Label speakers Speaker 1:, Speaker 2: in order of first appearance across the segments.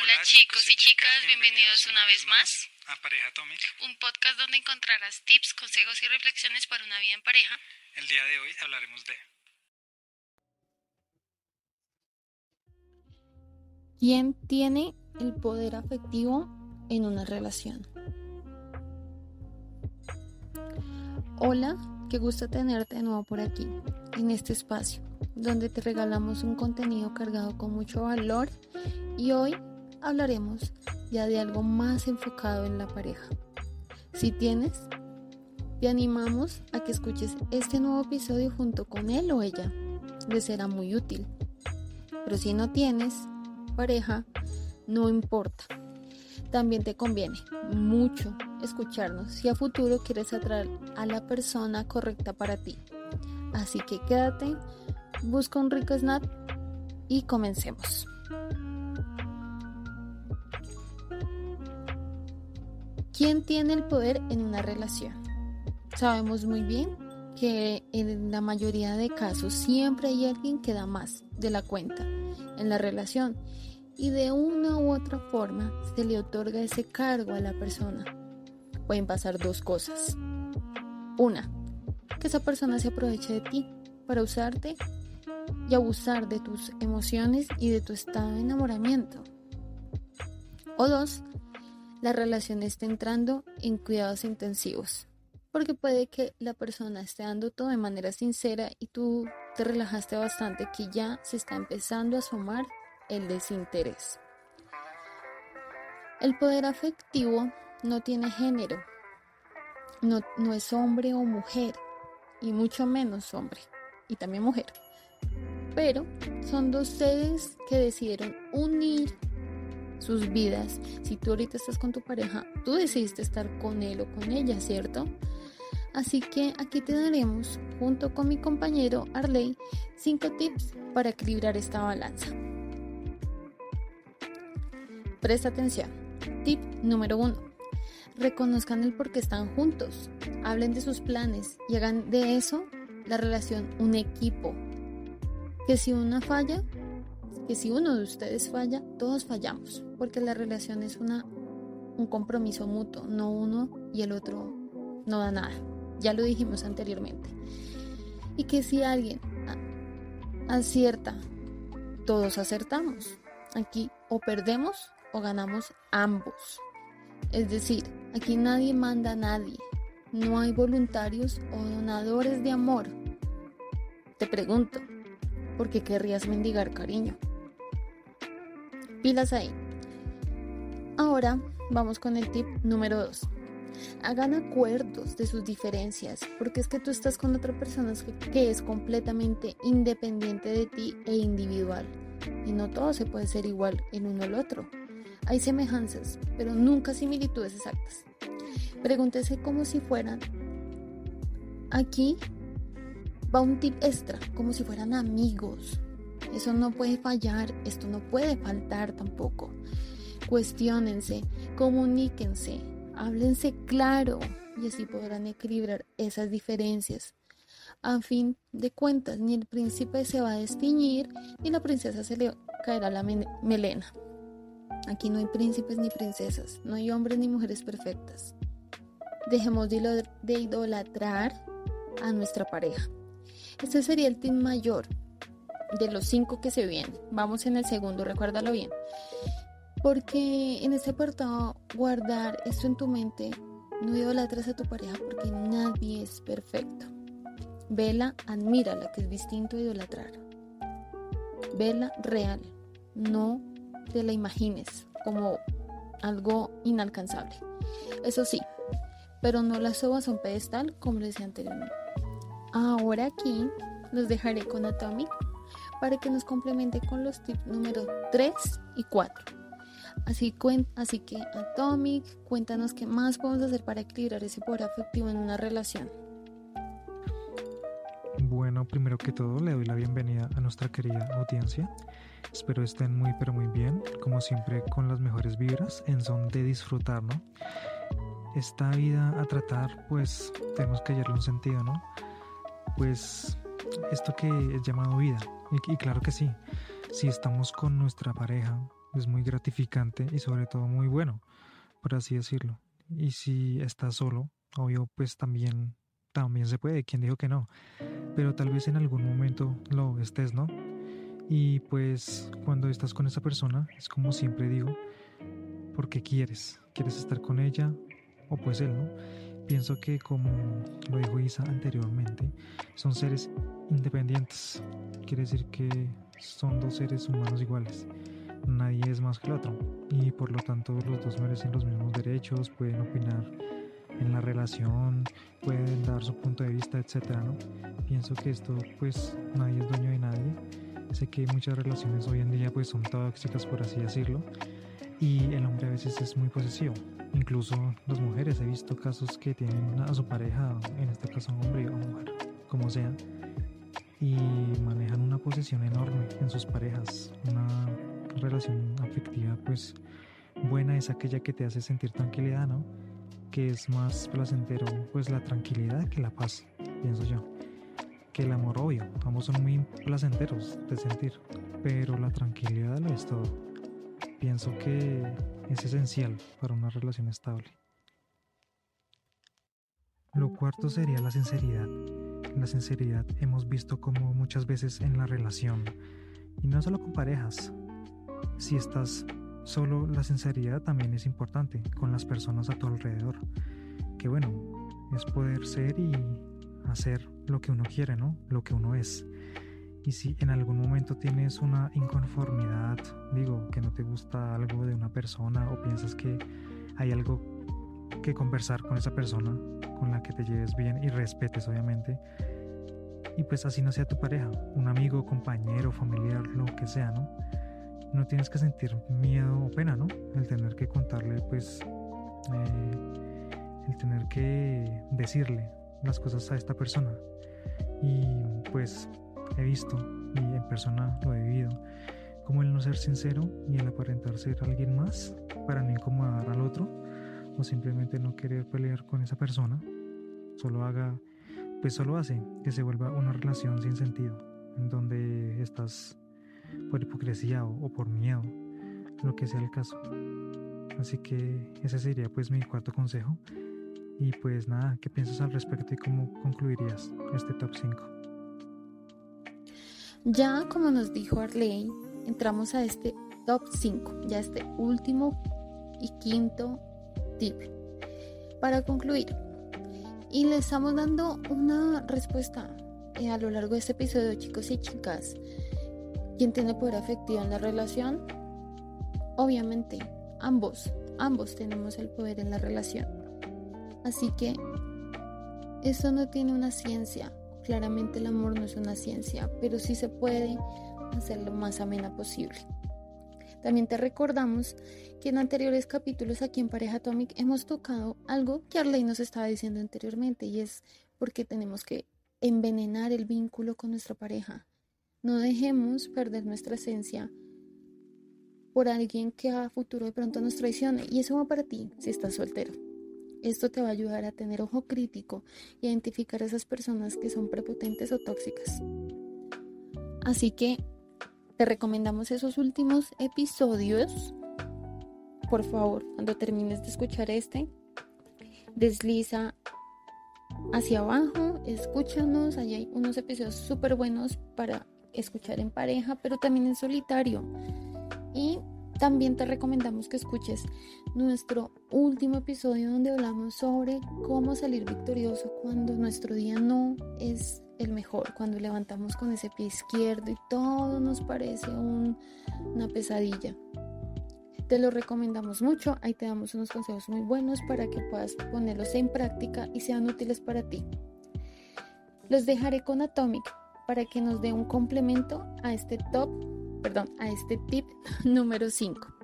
Speaker 1: Hola chicos y chicas, bienvenidos una vez más
Speaker 2: a Pareja Atomic.
Speaker 1: un podcast donde encontrarás tips, consejos y reflexiones para una vida en pareja.
Speaker 2: El día de hoy hablaremos de
Speaker 3: ¿Quién tiene el poder afectivo en una relación? Hola, qué gusto tenerte de nuevo por aquí, en este espacio, donde te regalamos un contenido cargado con mucho valor y hoy hablaremos ya de algo más enfocado en la pareja. Si tienes, te animamos a que escuches este nuevo episodio junto con él o ella. Les será muy útil. Pero si no tienes pareja, no importa. También te conviene mucho escucharnos si a futuro quieres atraer a la persona correcta para ti. Así que quédate, busca un rico snack y comencemos. ¿Quién tiene el poder en una relación? Sabemos muy bien que en la mayoría de casos siempre hay alguien que da más de la cuenta en la relación y de una u otra forma se le otorga ese cargo a la persona. Pueden pasar dos cosas. Una, que esa persona se aproveche de ti para usarte y abusar de tus emociones y de tu estado de enamoramiento. O dos, la relación esté entrando en cuidados intensivos. Porque puede que la persona esté dando todo de manera sincera y tú te relajaste bastante que ya se está empezando a asomar el desinterés. El poder afectivo no tiene género, no, no es hombre o mujer, y mucho menos hombre, y también mujer. Pero son dos seres que decidieron unir sus vidas. Si tú ahorita estás con tu pareja, tú decidiste estar con él o con ella, ¿cierto? Así que aquí te daremos, junto con mi compañero Arley, 5 tips para equilibrar esta balanza. Presta atención. Tip número 1. Reconozcan el por qué están juntos. Hablen de sus planes y hagan de eso la relación un equipo. Que si una falla, que si uno de ustedes falla, todos fallamos, porque la relación es una, un compromiso mutuo, no uno y el otro no da nada. Ya lo dijimos anteriormente. Y que si alguien acierta, todos acertamos. Aquí o perdemos o ganamos ambos. Es decir, aquí nadie manda a nadie. No hay voluntarios o donadores de amor. Te pregunto, ¿por qué querrías mendigar cariño? Pilas ahí. Ahora vamos con el tip número 2. Hagan acuerdos de sus diferencias, porque es que tú estás con otra persona que, es completamente independiente de ti e individual. Y no todo se puede ser igual en uno al otro. Hay semejanzas, pero nunca similitudes exactas. Pregúntese como si fueran. Aquí va un tip extra, como si fueran amigos, eso no puede fallar, esto no puede faltar tampoco. Cuestiónense, comuníquense, háblense claro y así podrán equilibrar esas diferencias. A fin de cuentas, ni el príncipe se va a destiñir ni la princesa se le caerá la melena. Aquí no hay príncipes ni princesas, no hay hombres ni mujeres perfectas. Dejemos de idolatrar a nuestra pareja. Este sería el team mayor de los cinco que se vienen. Vamos en el segundo, recuérdalo bien. Porque en este apartado, guardar esto en tu mente, no idolatras a tu pareja porque nadie es perfecto. Vela, admírala, que es distinto a idolatrar. Vela real, no te la imagines como algo inalcanzable. Eso sí, pero no la subas a un pedestal como les decía anteriormente. Ahora aquí los dejaré con Atomic para que nos complemente con los tips número 3 y 4. Así, así que Atomic, cuéntanos qué más podemos hacer para equilibrar ese poder afectivo en una relación.
Speaker 2: Bueno, primero que todo le doy la bienvenida a nuestra querida audiencia. Espero estén muy pero muy bien, como siempre con las mejores vibras en son de disfrutar, ¿no? Esta vida a tratar, pues tenemos que hallarle un sentido, ¿no? Pues esto que es llamado vida, y, claro que sí, si estamos con nuestra pareja, es muy gratificante y sobre todo muy bueno, por así decirlo. Y si estás solo, obvio, pues también, también se puede, quien dijo que no, pero tal vez en algún momento lo estés, ¿no? Y pues cuando estás con esa persona, es como siempre digo, porque quieres, quieres estar con ella o pues él, ¿no? Pienso que como lo dijo Isa anteriormente, son seres independientes. Quiere decir que son dos seres humanos iguales. Nadie es más que el otro. Y por lo tanto los dos merecen los mismos derechos, pueden opinar en la relación, pueden dar su punto de vista, etcétera, ¿no? Pienso que esto pues nadie es dueño de nadie. Sé que muchas relaciones hoy en día pues son tóxicas por así decirlo y el hombre a veces es muy posesivo Incluso las mujeres, he visto casos que tienen a su pareja, en este caso hombre o mujer, como sea, y manejan una posesión enorme en sus parejas. Una relación afectiva, pues buena es aquella que te hace sentir tranquilidad, ¿no? Que es más placentero, pues la tranquilidad que la paz, pienso yo. Que el amor, obvio, ambos son muy placenteros de sentir, pero la tranquilidad lo es todo. Pienso que es esencial para una relación estable. Lo cuarto sería la sinceridad. La sinceridad hemos visto como muchas veces en la relación, y no solo con parejas. Si estás solo, la sinceridad también es importante con las personas a tu alrededor. Que bueno, es poder ser y hacer lo que uno quiere, ¿no? Lo que uno es. Y si en algún momento tienes una inconformidad, digo, que no te gusta algo de una persona o piensas que hay algo que conversar con esa persona con la que te lleves bien y respetes obviamente, y pues así no sea tu pareja, un amigo, compañero, familiar, lo que sea, ¿no? No tienes que sentir miedo o pena, ¿no? El tener que contarle, pues, eh, el tener que decirle las cosas a esta persona. Y pues he visto y en persona lo he vivido, como el no ser sincero y el aparentar ser alguien más para no incomodar al otro o simplemente no querer pelear con esa persona, solo haga, pues solo hace que se vuelva una relación sin sentido, en donde estás por hipocresía o, por miedo, lo que sea el caso. Así que ese sería pues mi cuarto consejo. Y pues nada, ¿qué piensas al respecto y cómo concluirías este top 5?
Speaker 3: Ya como nos dijo Arley, entramos a este top 5, ya este último y quinto tip. Para concluir, y le estamos dando una respuesta eh, a lo largo de este episodio, chicos y chicas. ¿Quién tiene poder afectivo en la relación? Obviamente, ambos, ambos tenemos el poder en la relación. Así que eso no tiene una ciencia, Claramente el amor no es una ciencia, pero sí se puede hacer lo más amena posible. También te recordamos que en anteriores capítulos aquí en Pareja Atomic hemos tocado algo que Arley nos estaba diciendo anteriormente y es porque tenemos que envenenar el vínculo con nuestra pareja. No dejemos perder nuestra esencia por alguien que a futuro de pronto nos traicione y eso va para ti si estás soltero. Esto te va a ayudar a tener ojo crítico y identificar a esas personas que son prepotentes o tóxicas. Así que te recomendamos esos últimos episodios. Por favor, cuando termines de escuchar este, desliza hacia abajo, escúchanos. Allí hay unos episodios súper buenos para escuchar en pareja, pero también en solitario. Y también te recomendamos que escuches nuestro último episodio donde hablamos sobre cómo salir victorioso cuando nuestro día no es el mejor, cuando levantamos con ese pie izquierdo y todo nos parece una pesadilla. Te lo recomendamos mucho, ahí te damos unos consejos muy buenos para que puedas ponerlos en práctica y sean útiles para ti. Los dejaré con Atomic para que nos dé un complemento a este top perdón, a este tip número 5.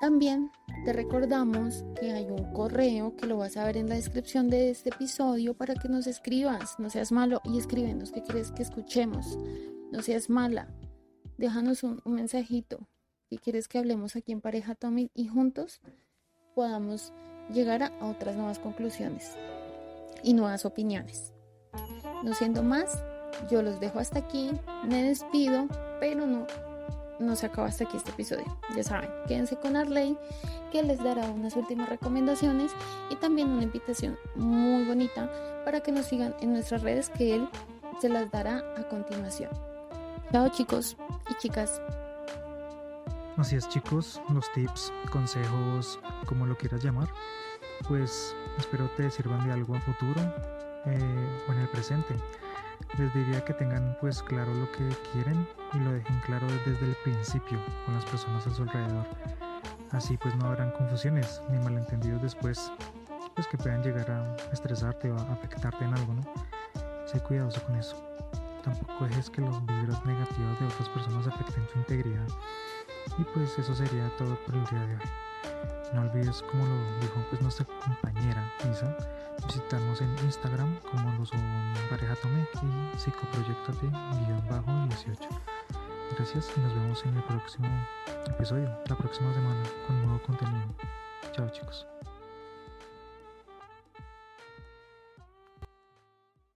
Speaker 3: También te recordamos que hay un correo que lo vas a ver en la descripción de este episodio para que nos escribas, no seas malo y escríbenos. Qué quieres que escuchemos, no seas mala, déjanos un, mensajito. Que quieres que hablemos aquí en Pareja Tommy y juntos podamos llegar a otras nuevas conclusiones y nuevas opiniones. No siendo más, yo los dejo hasta aquí, me despido, pero no no se acaba hasta aquí este episodio. Ya saben, quédense con Arley, que les dará unas últimas recomendaciones y también una invitación muy bonita para que nos sigan en nuestras redes que él se las dará a continuación. Chao chicos y chicas.
Speaker 2: Así es chicos, los tips, consejos, como lo quieras llamar, pues espero te sirvan de algo a futuro eh, o en el presente. Les diría que tengan pues claro lo que quieren y lo dejen claro desde el principio con las personas a su alrededor. Así pues no habrán confusiones ni malentendidos después pues que puedan llegar a estresarte o a afectarte en algo, ¿no? Sé cuidadoso con eso. Tampoco dejes que los vibras negativos de otras personas afecten tu integridad. Y pues eso sería todo por el día de hoy. No olvides, como lo dijo pues nuestra compañera Isa, visitarnos en Instagram como lo son Pareja Tome y psicoproyectate-18. Gracias y nos vemos en el próximo episodio, la próxima semana, con nuevo contenido. Chao chicos.